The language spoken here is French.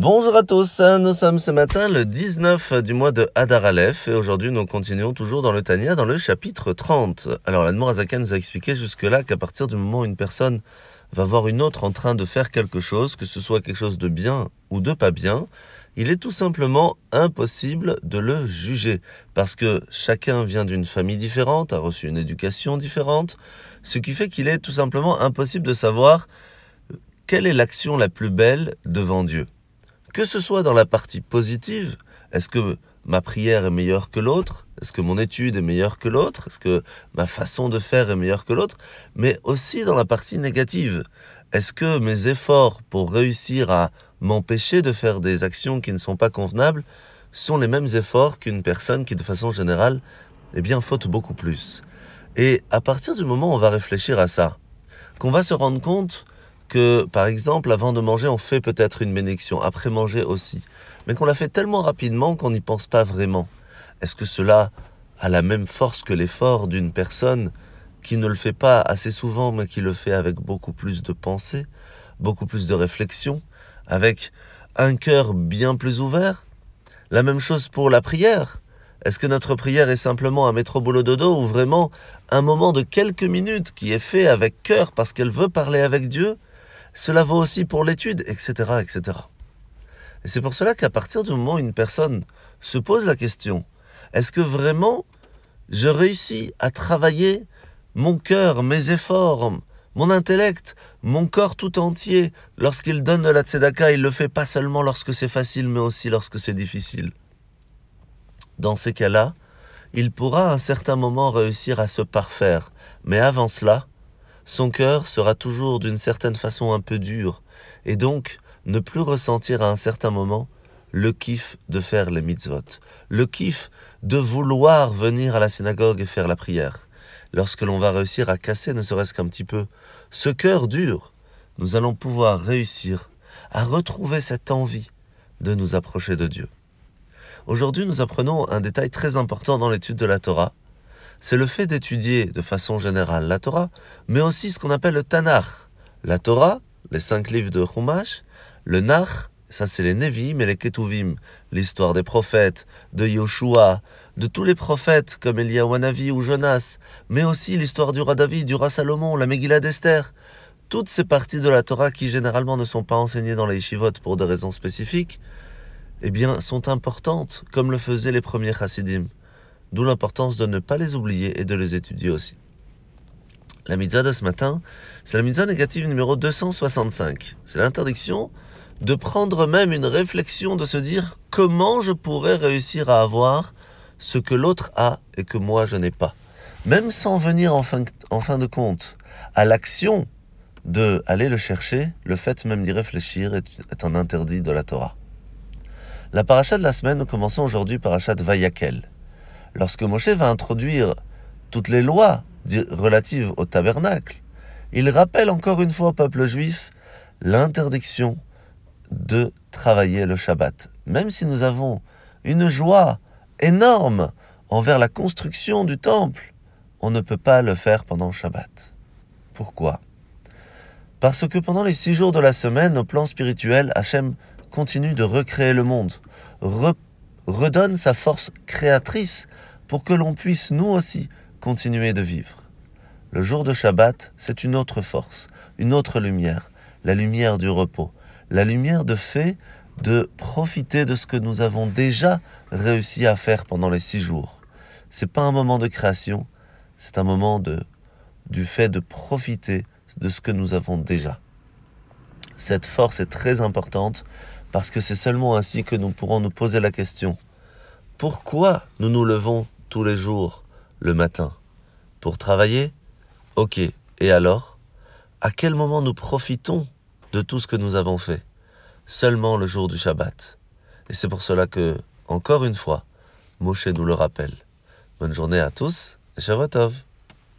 Bonjour à tous, nous sommes ce matin le 19 du mois de Hadar Aleph et aujourd'hui nous continuons toujours dans le Tania dans le chapitre 30. Alors l'Admor Azaka nous a expliqué jusque-là qu'à partir du moment où une personne va voir une autre en train de faire quelque chose, que ce soit quelque chose de bien ou de pas bien, il est tout simplement impossible de le juger parce que chacun vient d'une famille différente, a reçu une éducation différente, ce qui fait qu'il est tout simplement impossible de savoir quelle est l'action la plus belle devant Dieu que ce soit dans la partie positive, est-ce que ma prière est meilleure que l'autre? Est-ce que mon étude est meilleure que l'autre? Est-ce que ma façon de faire est meilleure que l'autre? Mais aussi dans la partie négative. Est-ce que mes efforts pour réussir à m'empêcher de faire des actions qui ne sont pas convenables sont les mêmes efforts qu'une personne qui, de façon générale, eh bien, faute beaucoup plus? Et à partir du moment où on va réfléchir à ça, qu'on va se rendre compte que, par exemple, avant de manger, on fait peut-être une bénédiction, après manger aussi, mais qu'on la fait tellement rapidement qu'on n'y pense pas vraiment. Est-ce que cela a la même force que l'effort d'une personne qui ne le fait pas assez souvent, mais qui le fait avec beaucoup plus de pensée, beaucoup plus de réflexion, avec un cœur bien plus ouvert? La même chose pour la prière. Est-ce que notre prière est simplement un métro boulot dodo ou vraiment un moment de quelques minutes qui est fait avec cœur parce qu'elle veut parler avec Dieu? Cela vaut aussi pour l'étude, etc., etc. Et c'est pour cela qu'à partir du moment où une personne se pose la question, est-ce que vraiment je réussis à travailler mon cœur, mes efforts, mon intellect, mon corps tout entier, lorsqu'il donne de la tzedaka, il le fait pas seulement lorsque c'est facile, mais aussi lorsque c'est difficile? Dans ces cas-là, il pourra à un certain moment réussir à se parfaire. Mais avant cela, son cœur sera toujours d'une certaine façon un peu dur, et donc ne plus ressentir à un certain moment le kiff de faire les mitzvot, le kiff de vouloir venir à la synagogue et faire la prière. Lorsque l'on va réussir à casser ne serait-ce qu'un petit peu ce cœur dur, nous allons pouvoir réussir à retrouver cette envie de nous approcher de Dieu. Aujourd'hui, nous apprenons un détail très important dans l'étude de la Torah, c'est le fait d'étudier de façon générale la Torah, mais aussi ce qu'on appelle le Tanakh. La Torah, les cinq livres de Chumash, le Nach, ça c'est les Nevi'im et les Ketuvim, l'histoire des prophètes, de Yoshua, de tous les prophètes comme Eliyahu ou Jonas, mais aussi l'histoire du roi David, du roi Salomon, la Megillah d'Esther. Toutes ces parties de la Torah qui généralement ne sont pas enseignées dans les yeshivot pour des raisons spécifiques, eh bien, sont importantes, comme le faisaient les premiers chassidim. D'où l'importance de ne pas les oublier et de les étudier aussi. La mitzvah de ce matin, c'est la mitzvah négative numéro 265. C'est l'interdiction de prendre même une réflexion, de se dire comment je pourrais réussir à avoir ce que l'autre a et que moi je n'ai pas. Même sans venir en fin, en fin de compte à l'action de aller le chercher, le fait même d'y réfléchir est, un interdit de la Torah. La paracha de la semaine, nous commençons aujourd'hui parachat Vayakel lorsque Moshe va introduire toutes les lois relatives au tabernacle, il rappelle encore une fois au peuple juif l'interdiction de travailler le Shabbat. Même si nous avons une joie énorme envers la construction du temple, on ne peut pas le faire pendant le Shabbat. Pourquoi? Parce que pendant les six jours de la semaine, au plan spirituel, Hachem continue de recréer le monde, redonne sa force créatrice pour que l'on puisse nous aussi continuer de vivre. Le jour de Shabbat, c'est une autre force, une autre lumière, la lumière du repos, la lumière de fait de profiter de ce que nous avons déjà réussi à faire pendant les six jours. C'est pas un moment de création, c'est un moment de, du fait de profiter de ce que nous avons déjà. Cette force est très importante parce que c'est seulement ainsi que nous pourrons nous poser la question. Pourquoi nous nous levons tous les jours le matin? Pour travailler? Ok, et alors? À quel moment nous profitons de tout ce que nous avons fait? Seulement le jour du Shabbat. Et c'est pour cela que, encore une fois, Moshe nous le rappelle. Bonne journée à tous et Shavuot